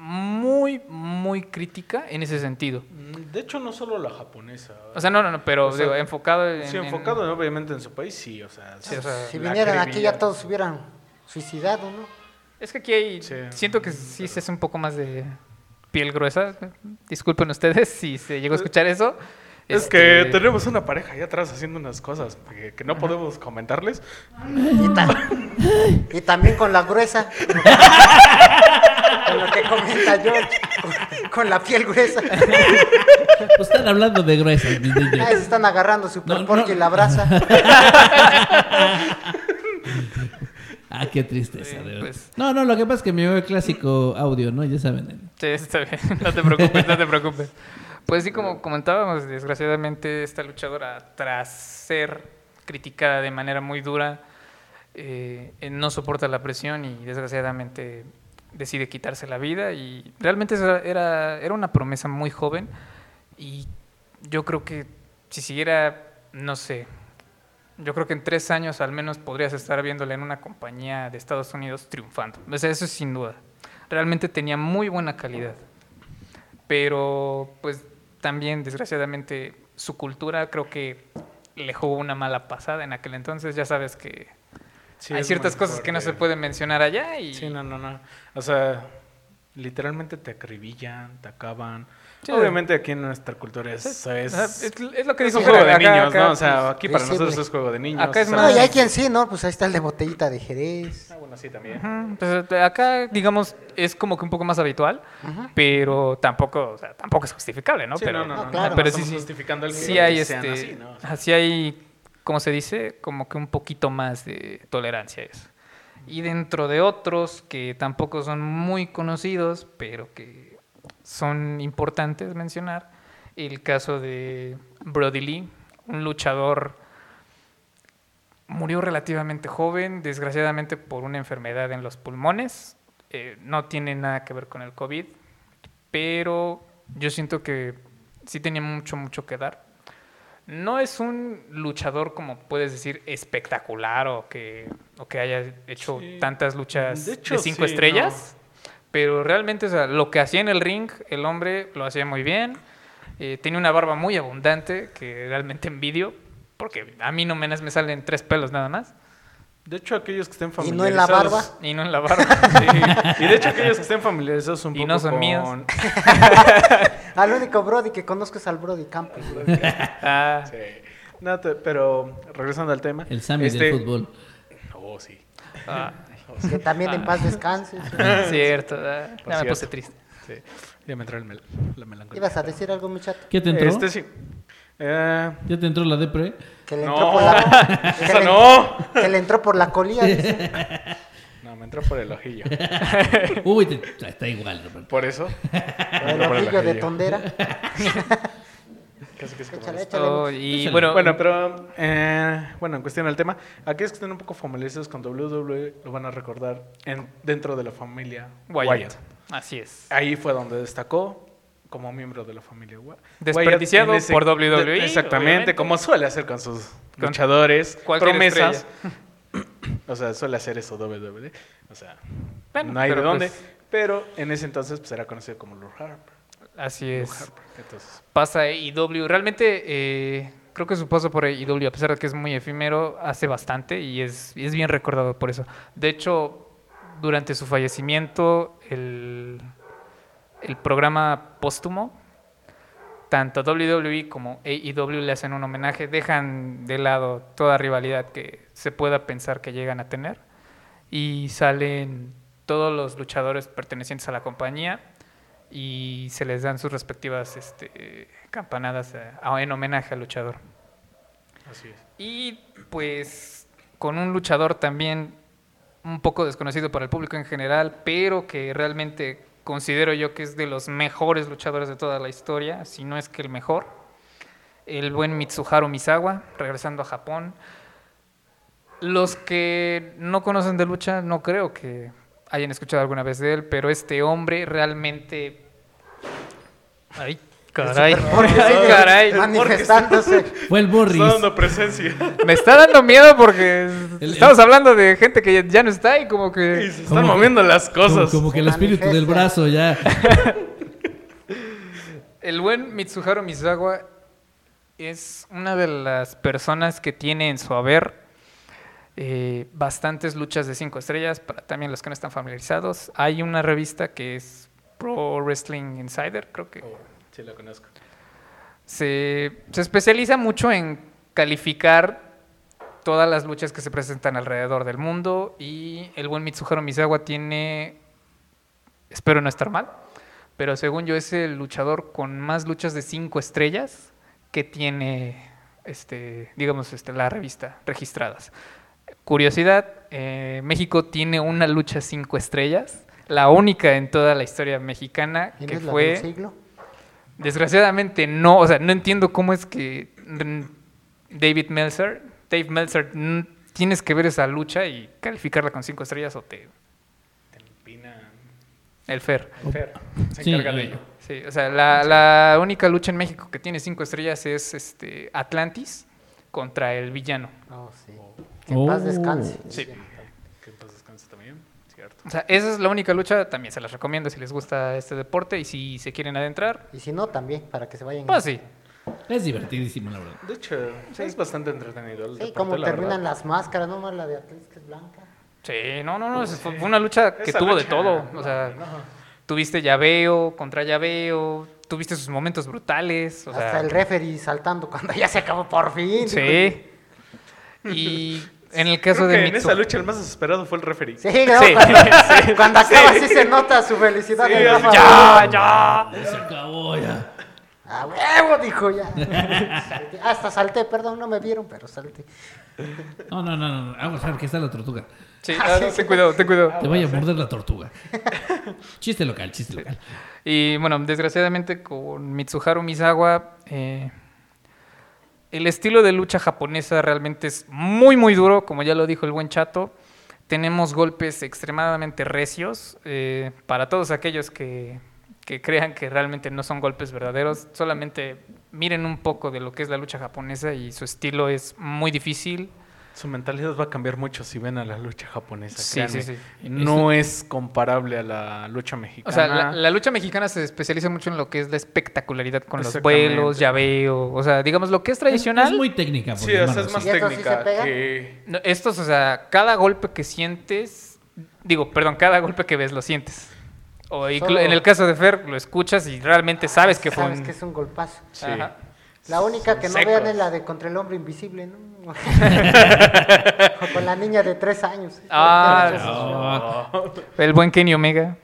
muy muy crítica en ese sentido. Mm, De hecho, no solo la japonesa. O sea, no, no, no, pero O sea, digo, enfocado en, sí, en- enfocado obviamente en su país, sí, o sea... Sí, o sea, Si vinieran aquí ya todos se hubieran suicidado, ¿no? Es que aquí hay, Sí. siento que sí se hace un poco más de piel gruesa. Disculpen ustedes si se llegó a escuchar eso. Es Este, que tenemos una pareja ahí atrás haciendo unas cosas que, que no podemos comentarles. Y, ta- y también con la gruesa. con lo que comenta George. Con, con la piel gruesa. Pues están hablando de niños. Ahí se están agarrando Super No, no. y la brasa. Ah, qué tristeza, Sí, de verdad. pues. No, no, lo que pasa es que me veo el clásico audio, ¿no? Ya saben. Sí, está bien. No te preocupes, no te preocupes. Pues sí, como comentábamos, desgraciadamente esta luchadora, tras ser criticada de manera muy dura, eh, no soporta la presión y desgraciadamente decide quitarse la vida. Y realmente era, era una promesa muy joven y yo creo que si siguiera, no sé, yo creo que en tres años al menos podrías estar viéndola en una compañía de Estados Unidos triunfando. O sea, eso es sin duda. Realmente tenía muy buena calidad. Pero, pues, también, desgraciadamente, su cultura creo que le jugó una mala pasada en aquel entonces. Ya sabes que Sí, hay ciertas cosas que no se pueden mencionar allá y... Sí, no, no, no. O sea, literalmente te acribillan, te acaban. Sí. Obviamente aquí en nuestra cultura es, es, sea, es, es lo que es dijo un juego de acá- niños, acá, ¿no? O sea, pues, aquí para visible. nosotros es juego de niños. Acá es o sea, No, más- y hay quien sí, ¿no? Pues ahí está el de botellita de Jerez. Ah, bueno, sí, también. Ujú, pues, eh, acá, digamos, es como que un poco más habitual, pero tampoco, o sea, tampoco es justificable, ¿no? Sí, pero, no, no, no, no, claro. pero sí, estamos sí, justificando el sí hay, este, así, ¿no? O sea, así hay, como se dice, como que un poquito más de tolerancia a eso. Y dentro de otros que tampoco son muy conocidos, pero que son importantes mencionar, el caso de Brody Lee, un luchador murió relativamente joven, desgraciadamente por una enfermedad en los pulmones. Eh, no tiene nada que ver con el COVID, pero yo siento que sí tenía mucho, mucho que dar. No es un luchador, como puedes decir, espectacular o que, o que haya hecho Sí. tantas luchas De cinco sí, estrellas, pero realmente o sea, lo que hacía en el ring, el hombre lo hacía muy bien. Eh, tenía una barba muy abundante que realmente envidio, porque a mí no me, me salen tres pelos nada más. De hecho, aquellos que estén Y no en la familiarizados... barba. Y no en la barba. Sí, y de hecho aquellos que estén familiarizados un Y poco no son con... míos. Al único Brody que conozco es al Brody Campos. Ah, Sí. No, pero regresando al tema. El Sammy este- del fútbol. Oh, sí. ah, Que también en paz descanse. cierto. ah, Por ya me cierto. puse triste. Sí. Ya me entró el mel- la melancolía. ¿Ibas a decir algo, mi chato? ¿Qué te entró? Este sí. Eh, ¿Ya te entró la depre? Que le No, entró por la... que ¡Eso le- no! Que le entró por la colilla. dice. No, me entró por el ojillo. Uy, te- está igual, Roberto. Por eso. Por el Por el ojillo de ojillo. tondera. Casi que es como Échale, esto. échale. Oh, y Échale. bueno, Bueno, pero eh, bueno, en cuestión del tema, aquellos que estén un poco familiarizados con WWE lo van a recordar en, dentro de la familia Wyatt. Wyatt. Así es. Ahí fue donde destacó como miembro de la familia Wa- Wyatt. Desperdiciado en por WWE, de- exactamente, obviamente. como suele hacer con sus Con luchadores, cualquier promesas. O sea, suele hacer eso WWE. O sea, Bueno, no hay de dónde. pues- Pero en ese entonces pues, era conocido como Lord Harper. Así Lord es. Harper. Entonces, Pasa a AEW. Realmente eh, creo que su paso por AEW, a pesar de que es muy efímero, hace bastante y es, y es bien recordado por eso. De hecho, durante su fallecimiento, el, el programa póstumo, tanto WWE como AEW le hacen un homenaje, dejan de lado toda rivalidad que se pueda pensar que llegan a tener y salen todos los luchadores pertenecientes a la compañía y se les dan sus respectivas este, campanadas en homenaje al luchador. así es. Y pues con un luchador también un poco desconocido para el público en general, pero que realmente considero yo que es de los mejores luchadores de toda la historia, si no es que el mejor. El buen Mitsuharu Misawa, regresando a Japón. Los que no conocen de lucha, no creo que hayan escuchado alguna vez de él, pero este hombre realmente... Ay, caray. Sigue caray. manifestándose. Fue el Borris. Está dando presencia. Me está dando miedo porque El- estamos hablando de gente que ya no está y como Y que... se están que- moviendo las cosas. como que el espíritu del brazo ya. El buen Mitsuharu Misawa es una de las personas que tiene en su haber eh, bastantes luchas de cinco estrellas, para también los que no están familiarizados. Hay una revista que es Pro Wrestling Insider, creo que Oh, sí, lo conozco. se, se especializa mucho en calificar todas las luchas que se presentan alrededor del mundo y el buen Mitsuharu Misawa tiene, espero no estar mal, pero según yo es el luchador con más luchas de cinco estrellas que tiene, este, digamos, este, la revista registradas. Curiosidad, eh, México tiene una lucha cinco estrellas, la única en toda la historia mexicana ¿Y no que fue... del siglo? Desgraciadamente no, o sea, no entiendo cómo es que David Meltzer, Dave Meltzer, tienes que ver esa lucha y calificarla con cinco estrellas o te... Te empina El Fer. el Fer. Se Sí, encarga de ello. Sí, o sea, la, la única lucha en México que tiene cinco estrellas es este Atlantis contra el villano. Oh, sí. Que en paz Oh. descanse. Sí. Que en paz descanse también, cierto. O sea, esa es la única lucha, también se las recomiendo si les gusta este deporte y si se quieren adentrar, Y si no, también, para que se vayan. pues sí. Es divertidísimo, la verdad. De hecho, es bastante entretenido. el Sí, deporte, como la terminan verdad. las máscaras, no más la de Atlas que es blanca. Sí, no, no, no, fue fue una lucha que Esa tuvo de todo. no, O sea, no. tuviste llaveo contra llaveo, tuviste sus momentos brutales. O Hasta sea, el referee saltando cuando ya se acabó por fin. Sí. Y en el caso Creo de que en Mitsu- esa lucha el más desesperado fue el referee. Sí, ¿no? Sí, cuando, cuando acaba sí se nota su felicidad. En. ¡Ya, ya! Se acabó ya. ¡A huevo! Dijo ya. Salté. Hasta salté, perdón, no me vieron, pero salté. No, no, no, no. Vamos a ver que está la tortuga. Sí, Ah, ah, sí, no, ten cuidado, ten cuidado. Te vaya a morder la tortuga. Chiste local, chiste local. Y bueno, desgraciadamente con Mitsuharu Misawa, eh, el estilo de lucha japonesa realmente es muy, muy duro, como ya lo dijo el buen chato. Tenemos golpes extremadamente recios. eh, para todos aquellos que, que crean que realmente no son golpes verdaderos, solamente miren un poco de lo que es la lucha japonesa y su estilo es muy difícil. Su mentalidad va a cambiar mucho si ven a la lucha japonesa. Sí, créanme. sí, sí. No es comparable a la lucha mexicana. O sea, la, la lucha mexicana se especializa mucho en lo que es la espectacularidad con los vuelos, llaveo, o sea, digamos lo que es tradicional. Es muy técnica. por Sí, o sea, llamarlo es más así. ¿Y eso sí técnica que... No, estos, o sea, cada golpe que sientes, digo, perdón, cada golpe que ves lo sientes. O Solo- en el caso de Fer, lo escuchas y realmente sabes que fue Sabes un... que es un golpazo. Sí. Ajá. La única que no secos. vean es la de Contra el Hombre Invisible, ¿no? o con la niña de tres años. Ah, El buen Kenny Omega.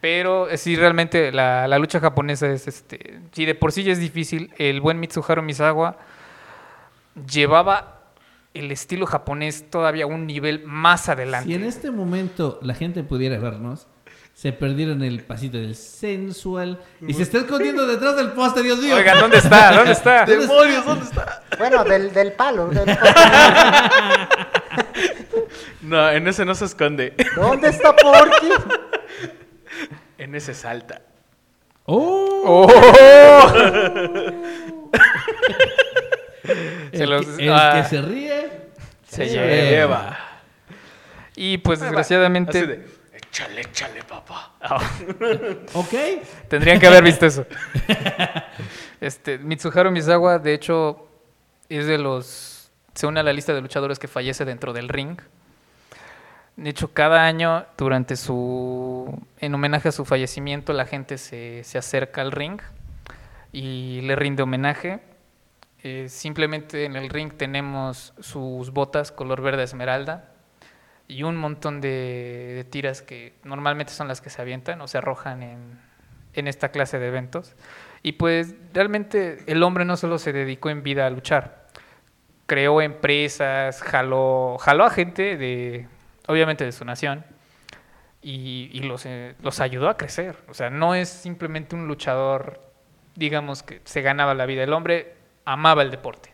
Pero eh, sí, realmente la, la lucha japonesa es, este, si de por sí ya es difícil, el buen Mitsuharu Misawa llevaba el estilo japonés todavía a un nivel más adelante. Si en este momento la gente pudiera vernos, se perdieron el pasito del sensual y se está escondiendo detrás del poste, Dios mío. Oigan, ¿dónde está? ¿Dónde está? ¡Demonios! ¿Dónde está? Bueno, del, del palo. del. No, en ese no se esconde. ¿Dónde está Porky? En ese salta. ¡Oh! Se el que, el ah. que se ríe Se se lleva. lleva. Y pues desgraciadamente Así de, échale, échale, papá. ¿Ok? tendrían que haber visto eso. Este, Mitsuharu Misawa, de hecho, es de los. Se une a la lista de luchadores que fallece dentro del ring. De hecho, cada año, durante su. En homenaje a su fallecimiento, la gente se, se acerca al ring y le rinde homenaje. Eh, simplemente en el ring tenemos sus botas color verde esmeralda y un montón de, de tiras que normalmente son las que se avientan o se arrojan en, en esta clase de eventos. Y pues realmente el hombre no solo se dedicó en vida a luchar, creó empresas, jaló, jaló a gente de, obviamente de su nación, y, y los, eh, los ayudó a crecer. O sea, no es simplemente un luchador, digamos, que se ganaba la vida. El hombre amaba el deporte.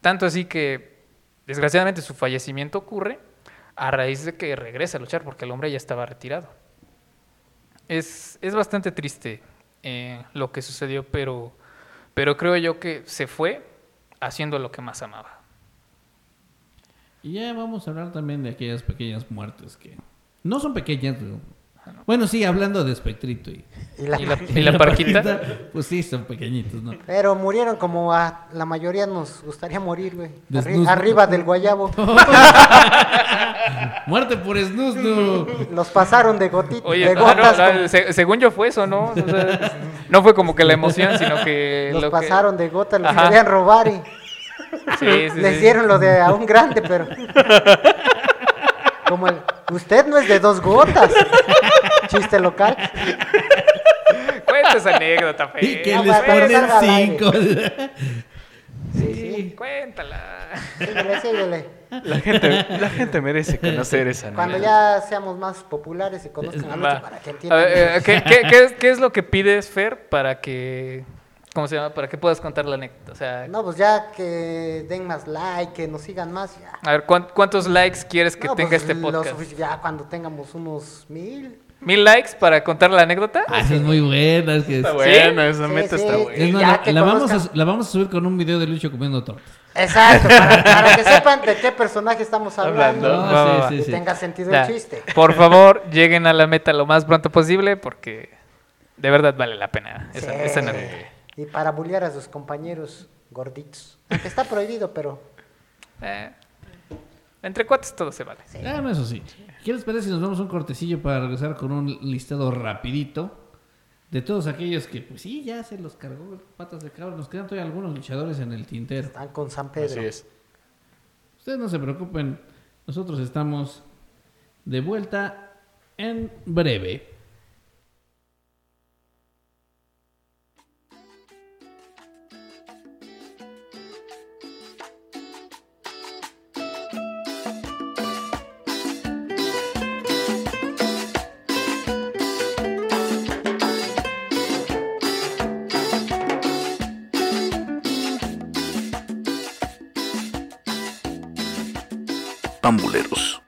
Tanto así que, desgraciadamente, su fallecimiento ocurre a raíz de que regresa a luchar, porque el hombre ya estaba retirado. Es, es bastante triste eh, lo que sucedió, pero, pero creo yo que se fue haciendo lo que más amaba. Y ya vamos a hablar también de aquellas pequeñas muertes que no son pequeñas. Bueno, sí, hablando de Espectrito y, Y la- ¿Y la, y la parquita? Pues sí, son pequeñitos, ¿no? Pero murieron como a la mayoría nos gustaría morir, güey. Arri- arriba del guayabo. Muerte por snusnu. Los pasaron de, goti- Oye, de ah, no, gotas. no, como- se- según yo fue eso, ¿no? O sea, no fue como que la emoción, sino que... los lo que- pasaron de gotas, los Ajá. querían robar y Sí, sí, les sí. dieron lo de a un grande, pero... Como el... Usted no es de dos gotas. Chiste local. Cuenta esa anécdota, Fer. Y que Ah, les ponen cinco. Sí, sí. Cuéntala. Síguele, síguele. La gente, la gente merece conocer esa Cuando ya seamos más populares y conozcan a. Lucho para que A entiendan. ver, eh, ¿qué, qué, qué es, qué es lo que pides, Fer, para que... ¿Cómo se llama? Para que puedas contar la anécdota. O sea, No, pues ya que den más like, que nos sigan más, ya. a ver, ¿cuán- ¿cuántos likes quieres que No, tenga pues, este podcast? ya cuando tengamos unos mil. ¿Mil likes para contar la anécdota? Ah, esa es muy buena. Es que Está es- bueno, esa meta sí. está es buena. más, ya la, vamos a, conozcan. la vamos a subir con un video de Lucho comiendo tortas. Exacto, para, para que sepan de qué personaje estamos hablando. Hablando. No, va. sí, y sí, sí. tenga sentido Ya. el chiste. Por favor, lleguen a la meta lo más pronto posible porque de verdad vale la pena esa, Sí. esa anécdota. Y para bullear a sus compañeros gorditos. Está prohibido, pero. Eh, entre cuates todo se vale. Ah, no, eso sí. ¿Qué les parece si nos vamos a un cortecillo para regresar con un listado rapidito de todos aquellos que, pues sí, ya se los cargó patas de cabra. Nos quedan todavía algunos luchadores en el tintero. Están con San Pedro. Así es. Ustedes no se preocupen, nosotros estamos de vuelta en breve. Pambuleros.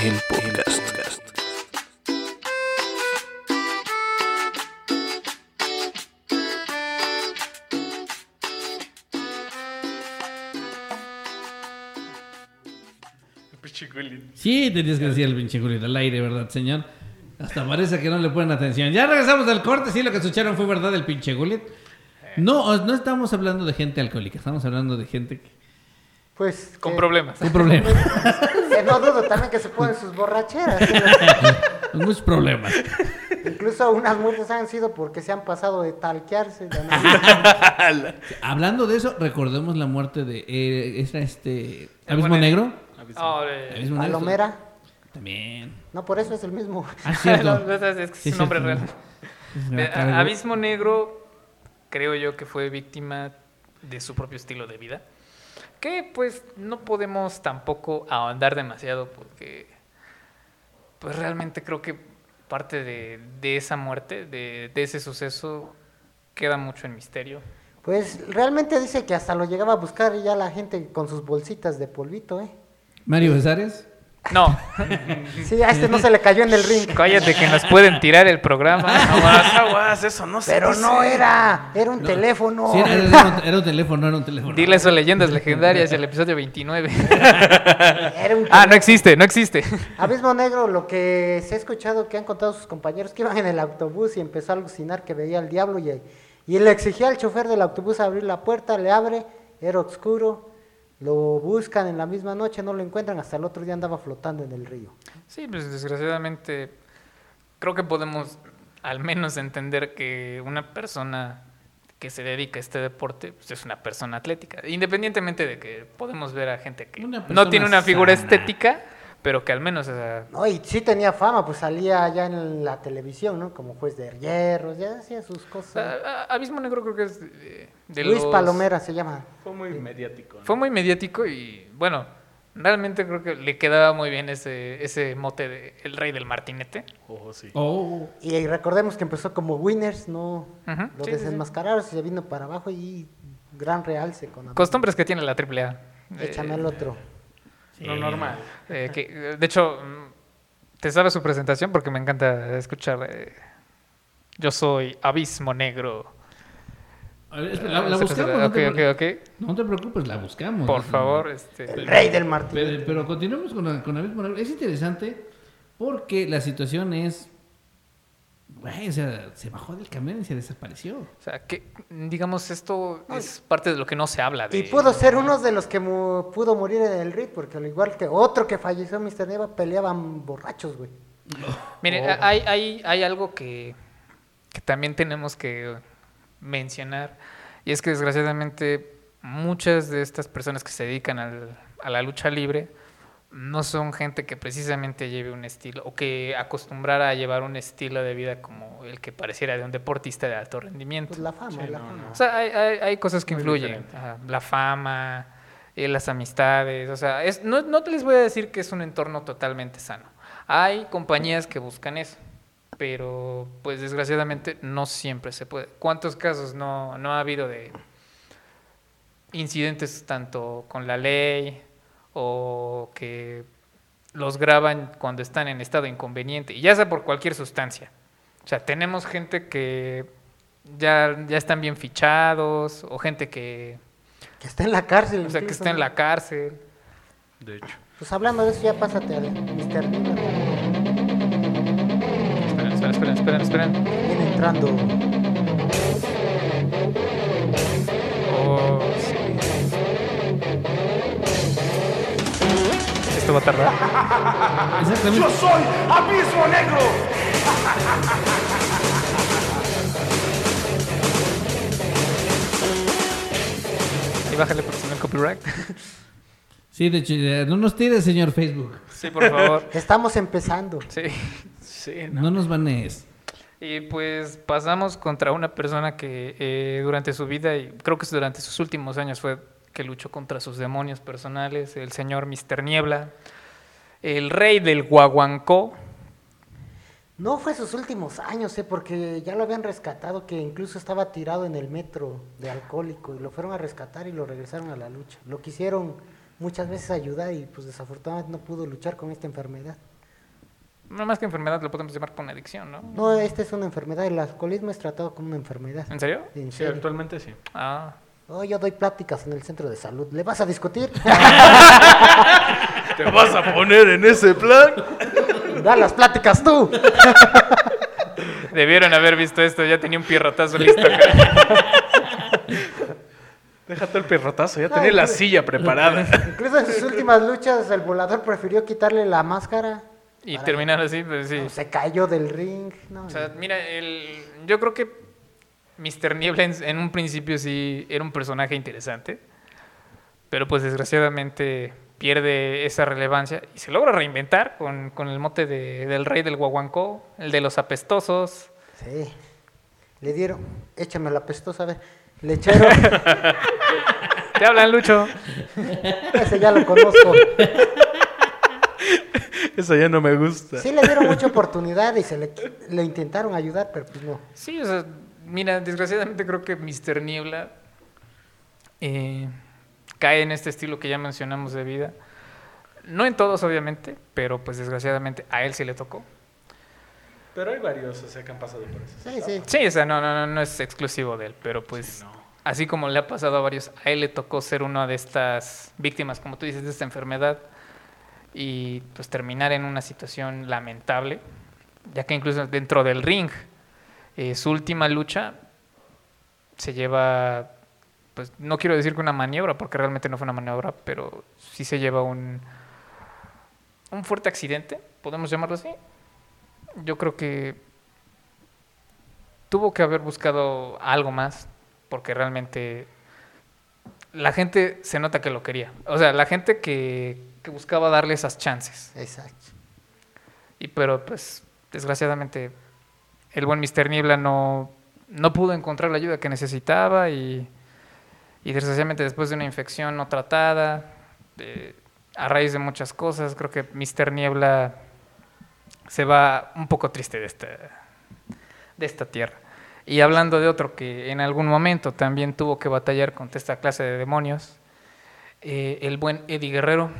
El podcast. Sí, tenías que decir el pinche culito al aire, ¿verdad, señor? Hasta parece que no le ponen atención. Ya regresamos del corte, sí, lo que escucharon fue verdad el pinche gulit. No, no estamos hablando de gente alcohólica, estamos hablando de gente que- Pues. Con que- problemas. con problemas, que no dudo también que se ponen sus borracheras. con muchos problemas. Incluso unas muertes han sido porque se han pasado de talquearse. de Hablando de eso, recordemos la muerte de eh, esa, este Abismo Negro. Ah, eh, Abismo Negro. Palomera. También. No, por eso es el mismo. Ah, es cierto. no, es, es que Sí, es un nombre real. Abismo Negro, creo yo que fue víctima de su propio estilo de vida. Que pues no podemos tampoco ahondar demasiado porque pues realmente creo que parte de, de esa muerte, de, de ese suceso, queda mucho en misterio. Pues realmente dice que hasta lo llegaba a buscar ya la gente con sus bolsitas de polvito, ¿eh? Mario Besares. No, Sí, a este no se le cayó en el ring. cállate que nos pueden tirar el programa. Aguas, aguas, eso no se Pero dice. no era, era un teléfono. Sí, era, era un, era un teléfono, era un teléfono. Dile eso a Leyendas Legendarias, el episodio 29. Era un ah, no existe, no existe. Abismo Negro, lo que se ha escuchado que han contado sus compañeros que iban en el autobús y empezó a alucinar que veía al diablo y, y le exigía al chofer del autobús abrir la puerta, le abre, era oscuro, lo buscan en la misma noche, no lo encuentran, hasta el otro día andaba flotando en el río. Sí, pues desgraciadamente creo que podemos al menos entender que una persona que se dedica a este deporte pues es una persona atlética, independientemente de que podemos ver a gente que no tiene una figura sana. estética, pero que al menos o sea, No, y sí tenía fama, pues salía ya en la televisión, ¿no? Como juez de hierros, ya hacía sus cosas. a- a- Abismo Negro creo que es de, de Luis los- Palomera se llama. Fue muy mediático. ¿no? Fue muy mediático y bueno, realmente creo que le quedaba muy bien ese, ese mote de el rey del martinete. Ojo, sí. Oh, Y recordemos que empezó como Winners, ¿no? Lo sí, sí, sí. desenmascararon y se vino para abajo y gran realce con. Costumbres que tiene la AAA. Échame el otro. Lo normal. Eh, que, eh, de hecho, mm, te sabes su presentación porque me encanta escuchar. eh, yo soy Abismo Negro. a ver, espera, la, la Ah, buscamos. no, te, ok, pre- ok. no te preocupes, la buscamos. Por No, favor, este. El rey del Martín. Pero, pero continuemos con, la- con Abismo Negro. Es interesante porque la situación es. Güey, o sea, se bajó del camión y se desapareció. O sea, que digamos, esto es parte de lo que no se habla. De, Y pudo ser uno de los que mu- pudo morir en el ring, porque al igual que otro que falleció, Mr. Neva, peleaban borrachos, güey. Miren, hay, hay, hay algo que, que también tenemos que mencionar, y es que desgraciadamente muchas de estas personas que se dedican al- a la lucha libre no son gente que precisamente lleve un estilo o que acostumbrara a llevar un estilo de vida como el que pareciera de un deportista de alto rendimiento. Pues la fama, la fama. O sea, hay, hay- hay cosas que Muy influyen. Ajá, la fama, eh, las amistades. O sea, es, no, no te les voy a decir que es un entorno totalmente sano. Hay compañías que buscan eso, pero pues desgraciadamente no siempre se puede. ¿Cuántos casos no, no ha habido de incidentes tanto con la ley o que los graban cuando están en estado inconveniente, y ya sea por cualquier sustancia? O sea, tenemos gente que ya, ya están bien fichados, o gente que, Que está en la cárcel. o sea, que está en la cárcel. De hecho. Pues hablando de eso, ya pásate al Mr. Esperen, esperen, esperen, esperen. Viene entrando. Va a tardar. Exactamente. soy Abismo Negro. Y bájale por si no hay copyright. Sí, de hecho, no nos tires, señor Facebook. Sí, por favor. Estamos empezando. Sí. Sí, No nos banees. Y pues pasamos contra una persona que eh, durante su vida, y creo que durante sus últimos años fue que luchó contra sus demonios personales, el señor Mr. Niebla, el rey del Guaguancó. No fue sus últimos años, eh, porque ya lo habían rescatado, que incluso estaba tirado en el metro de alcohólico y lo fueron a rescatar y lo regresaron a la lucha. Lo quisieron muchas veces ayudar y pues desafortunadamente no pudo luchar con esta enfermedad. No más que enfermedad lo podemos llamar con adicción, ¿no? No, esta es una enfermedad, el alcoholismo es tratado como una enfermedad. ¿En serio? En Sí, serio. actualmente sí. Ah. Oh, yo doy pláticas en el centro de salud. ¿Le vas a discutir? ¿Te vas a poner en ese plan? da las pláticas tú. Debieron haber visto esto, ya tenía un pierrotazo listo. acá. Déjate el perrotazo, ya No, tenía la silla preparada. Incluso en sus últimas luchas, el volador prefirió quitarle la máscara. Y terminar así, pues sí. Se cayó del ring. No, O sea, mira, el, yo creo que Mr. Niebla en, en un principio sí era un personaje interesante, pero pues desgraciadamente pierde esa relevancia y se logra reinventar con, con el mote de- del rey del guaguancó, el de los apestosos. Sí. Le dieron, échame la pestosa, a ver. Le echaron, Te hablan, Lucho. ese ya lo conozco. Eso ya no me gusta. Sí le dieron mucha oportunidad y se le, le intentaron ayudar, pero pues no. Sí, o sea, mira, desgraciadamente creo que Mr. Niebla eh, cae en este estilo que ya mencionamos de vida. No en todos, obviamente, pero pues desgraciadamente a él sí le tocó. Pero hay varios, o sea, que han pasado por eso. Sí, sí. Sí, o sea, no, no, no, no es exclusivo de él, pero pues así como le ha pasado a varios, a él le tocó ser una de estas víctimas, como tú dices, de esta enfermedad y pues terminar en una situación lamentable, ya que incluso dentro del ring, eh, su última lucha se lleva, pues no quiero decir que una maniobra, porque realmente no fue una maniobra, pero sí se lleva un, un fuerte accidente, podemos llamarlo así. Yo creo que tuvo que haber buscado algo más, porque realmente la gente se nota que lo quería. O sea, la gente que, que buscaba darle esas chances. Exacto. Y pero pues desgraciadamente el buen Mr. Niebla no, no pudo encontrar la ayuda que necesitaba y, desgraciadamente después de una infección no tratada, a raíz de muchas cosas, creo que Mr. Niebla se va un poco triste de esta, de esta tierra. Y hablando de otro que en algún momento también tuvo que batallar contra esta clase de demonios, eh, el buen Eddie Guerrero.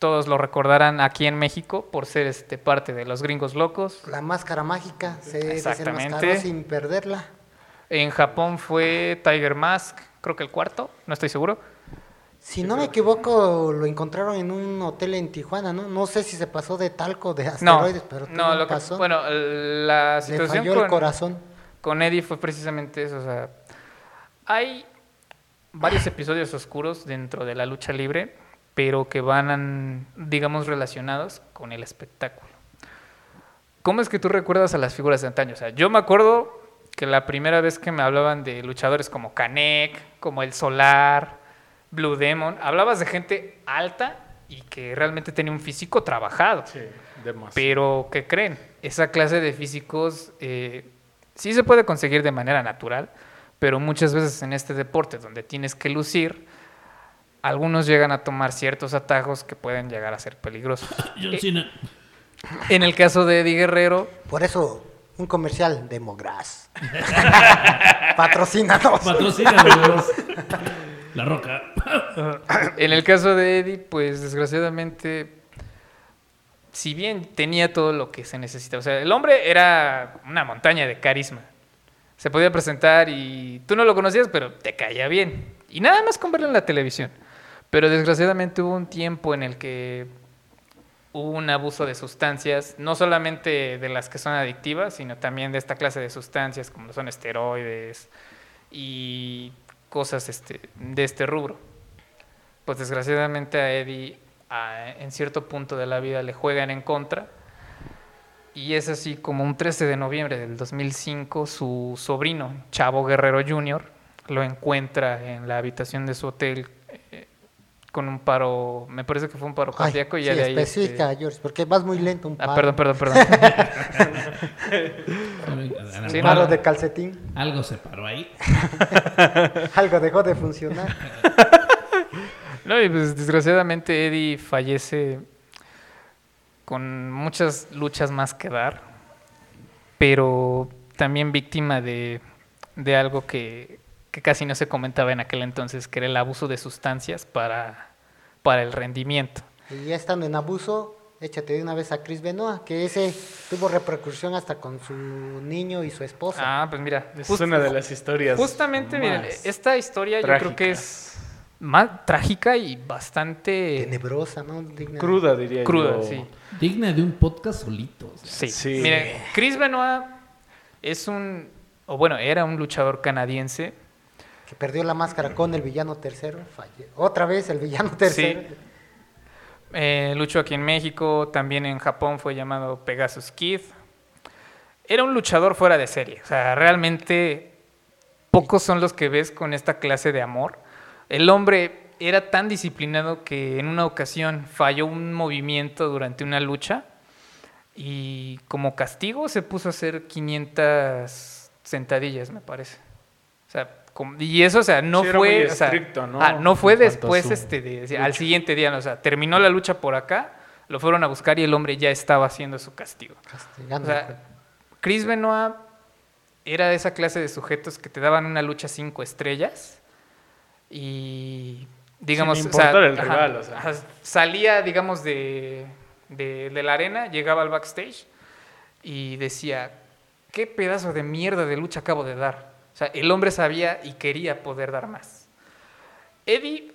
Todos lo recordarán aquí en México por ser este, parte de los gringos locos. La máscara mágica se Exactamente. desenmascaró sin perderla. En Japón fue Tiger Mask, creo que el cuarto, no estoy seguro. Si no me equivoco, lo encontraron en un hotel en Tijuana, ¿no? No sé si se pasó de talco, de No, asteroides, pero no, no lo que, pasó. bueno, la Le situación falló con, el corazón. con Eddie fue precisamente eso. O sea, hay varios episodios oscuros dentro de la lucha libre, pero que van, digamos, relacionados con el espectáculo. ¿Cómo es que tú recuerdas a las figuras de antaño? O sea, yo me acuerdo que la primera vez que me hablaban de luchadores como Canek, como El Solar, Blue Demon, hablabas de gente alta y que realmente tenía un físico trabajado. Sí, demasiado. Pero, ¿qué creen? Esa clase de físicos eh, sí se puede conseguir de manera natural, pero muchas veces en este deporte donde tienes que lucir, algunos llegan a tomar ciertos atajos que pueden llegar a ser peligrosos. John Cena. En el caso de Eddie Guerrero, Por eso, un comercial de Mogras. Patrocínanos. Patrocínanos. La Roca. en el caso de Eddie, pues desgraciadamente, si bien tenía todo lo que se necesita, o sea, el hombre era una montaña de carisma. Se podía presentar y tú no lo conocías, pero te caía bien. Y nada más con verlo en la televisión. Pero desgraciadamente hubo un tiempo en el que hubo un abuso de sustancias, no solamente de las que son adictivas, sino también de esta clase de sustancias como son esteroides y cosas este, de este rubro. Pues desgraciadamente a Eddie en cierto punto de la vida le juegan en contra. Y es así como un 13 de noviembre del 2005 su sobrino, Chavo Guerrero Jr., lo encuentra en la habitación de su hotel con un paro, me parece que fue un paro Ay, cardíaco y ya sí, de ahí... este, especifica, George, porque vas muy lento un Ah, paro. perdón, perdón, perdón. Sí, Un paro no. de calcetín. Algo se paró ahí. Algo dejó de funcionar. No, y pues desgraciadamente Eddie fallece con muchas luchas más que dar. pero también víctima de, de algo que, que casi no se comentaba en aquel entonces, que era el abuso de sustancias para, para el rendimiento. Y ya estando en abuso, échate de una vez a Chris Benoit, que ese tuvo repercusión hasta con su niño y su esposa. Ah, pues mira, Es una de las historias. justamente, miren, más esta historia yo creo que es más trágica y bastante Tenebrosa, ¿no? Digna. cruda, diría cruda, yo. sí. Digna de un podcast solito. o sea. Sí. Sí. Miren, Chris Benoit es un, o bueno, era un luchador canadiense. Que perdió la máscara con el villano tercero. falle- Otra vez el villano tercero. Eh, luchó aquí en México, también en Japón fue llamado Pegasus Kid. Era un luchador fuera de serie. O sea, realmente pocos son los que ves con esta clase de amor. El hombre era tan disciplinado que en una ocasión falló un movimiento durante una lucha y como castigo se puso a hacer 500 sentadillas, me parece. O sea, y eso, o sea, no Sí, era fue, muy o sea, estricto, ¿no? ah, no fue después, su este, de- de- al siguiente día, o sea, terminó la lucha por acá, lo fueron a buscar y el hombre ya estaba haciendo su castigo. Castigando. O sea, Chris Benoit era de esa clase de sujetos que te daban una lucha cinco estrellas y digamos, Sin o sea, importar el ajá, rival, o sea. ajá, salía, digamos, de, de, de la arena, llegaba al backstage y decía, ¿qué pedazo de mierda de lucha acabo de dar? O sea, el hombre sabía y quería poder dar más. Eddie,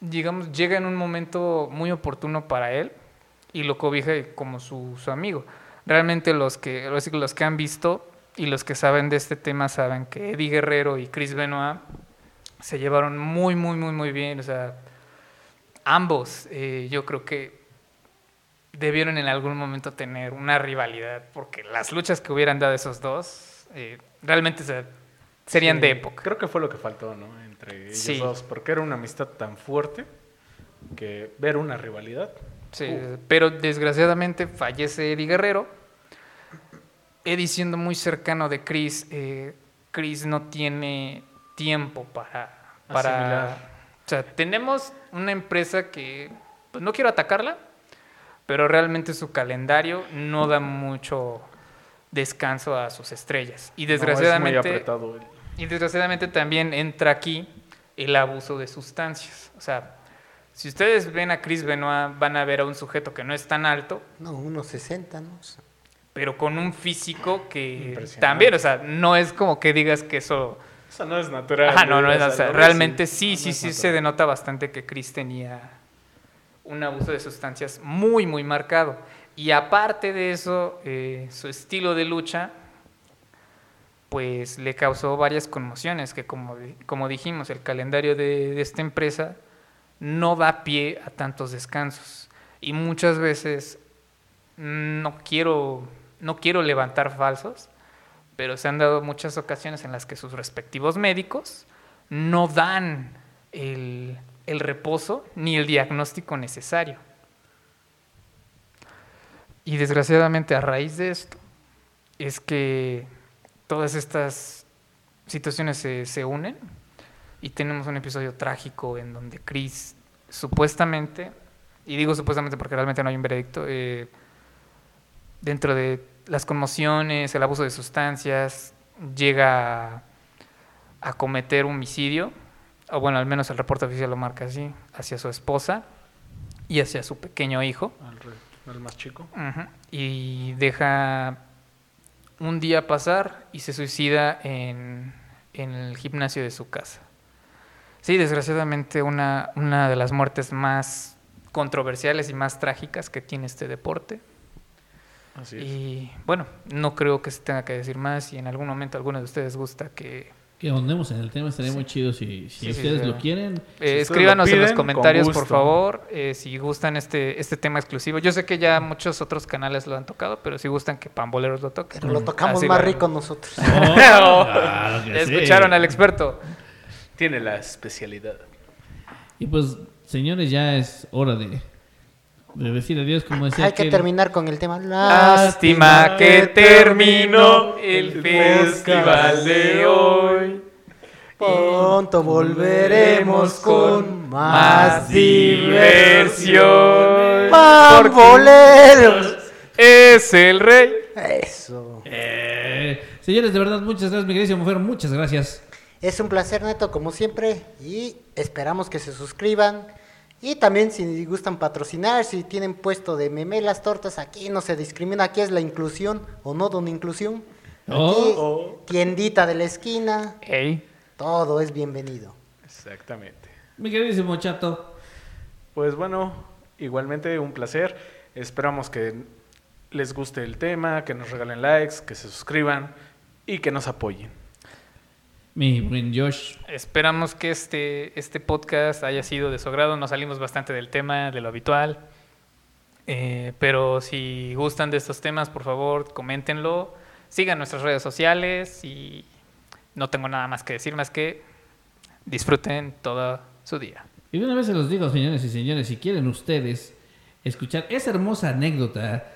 digamos, llega en un momento muy oportuno para él y lo cobija como su, su amigo. Realmente los que, los, que han visto y los que saben de este tema saben que Eddie Guerrero y Chris Benoit se llevaron muy, muy, muy, muy bien. O sea, ambos eh, yo creo que debieron en algún momento tener una rivalidad porque las luchas que hubieran dado esos dos eh, realmente se- serían Sí, de época. Creo que fue lo que faltó, ¿no? Entre ellos Sí. dos. Porque era una amistad tan fuerte que ver una rivalidad. Sí, pero desgraciadamente fallece Eddie Guerrero. Eddie siendo muy cercano de Chris, eh, Chris no tiene tiempo para... para Asimilar. o sea, tenemos una empresa que, pues no quiero atacarla, pero realmente su calendario no da mucho descanso a sus estrellas. Y No, es muy desgraciadamente... apretado el- Y desgraciadamente también entra aquí el abuso de sustancias. O sea, si ustedes ven a Chris Benoit, van a ver a un sujeto que no es tan alto, No, unos 60, ¿no? pero con un físico que también, o sea, no es como que digas que eso... Eso no es natural. Ajá, no, no es, o sea, no, realmente sí, no sí, sí se denota bastante que Chris tenía un abuso de sustancias muy, muy marcado. Y aparte de eso, eh, su estilo de lucha, pues le causó varias conmociones, que como, como dijimos, el calendario de, de esta empresa no da pie a tantos descansos. Y muchas veces no quiero, no quiero levantar falsos, pero se han dado muchas ocasiones en las que sus respectivos médicos no dan el, el reposo ni el diagnóstico necesario. Y desgraciadamente a raíz de esto es que todas estas situaciones se, se unen y tenemos un episodio trágico en donde Chris supuestamente, y digo supuestamente porque realmente no hay un veredicto, eh, dentro de las conmociones, el abuso de sustancias, llega a, a cometer homicidio, o bueno, al menos el reporte oficial lo marca así, hacia su esposa y hacia su pequeño hijo. Al más chico. Y deja un día pasar y se suicida en, en el gimnasio de su casa. Sí, desgraciadamente una, una de las muertes más controversiales y más trágicas que tiene este deporte. Así es. Y bueno, no creo que se tenga que decir más. Si en algún momento alguno de ustedes gusta que Que ahondemos en el tema, estaría muy chido si, si Sí, ustedes sí. lo quieren. Eh, escríbanos lo en los comentarios, por favor, eh, si gustan este, este tema exclusivo. Yo sé que ya muchos otros canales lo han tocado, pero si gustan que Pamboleros lo toquen. Pero lo tocamos Así más lo- rico nosotros. Oh, claro que sí. Escucharon al experto. Tiene la especialidad. Y pues, señores, ya es hora de, de decir adiós, como decía Hay que terminar con el tema. Lástima que terminó el festival de hoy. Pronto volveremos con más diversión. Pamboleros. es el rey. Eso. Eh, señores, de verdad, muchas gracias, mi querida mujer. Muchas gracias. Es un placer, Neto, como siempre. Y esperamos que se suscriban. Y también si gustan patrocinar, si tienen puesto de memelas, tortas, aquí no se discrimina, aquí es la inclusión o no don inclusión. Aquí, Oh. tiendita de la esquina, todo es bienvenido. Exactamente. Mi queridísimo chato. Pues bueno, igualmente un placer. Esperamos que les guste el tema, que nos regalen likes, que se suscriban y que nos apoyen. Mi buen Josh. Esperamos que este, este podcast haya sido de su agrado. Nos salimos bastante del tema, de lo habitual. Eh, pero si gustan de estos temas, por favor, coméntenlo. Sigan nuestras redes sociales y no tengo nada más que decir más que disfruten todo su día. Y de una vez se los digo, señores y señores, si quieren ustedes escuchar esa hermosa anécdota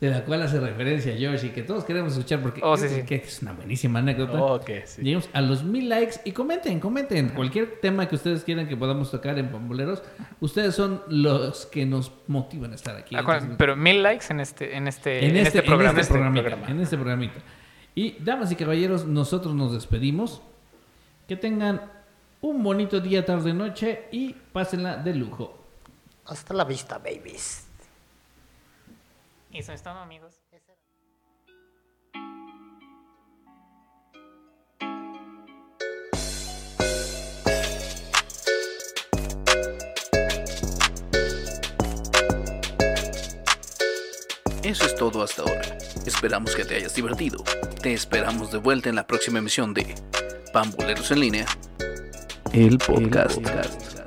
de la cual hace referencia Josh y que todos queremos escuchar porque Oh, creo sí, sí. que es una buenísima anécdota. Ok, sí. Llegamos a los mil likes y comenten, comenten. Cualquier tema que ustedes quieran que podamos tocar en Pamboleros, ustedes son los que nos motivan a estar aquí. Entonces, pero mil likes en este, en este, en, este, programa. en este programita, programa. en este programita. Y damas y caballeros, nosotros nos despedimos. Que tengan un bonito día, tarde, noche y pásenla de lujo. Hasta la vista, babies. Y eso es todo, amigos. Eso es todo hasta ahora. Esperamos que te hayas divertido. Te esperamos de vuelta en la próxima emisión de Pamboleros en línea. El podcast.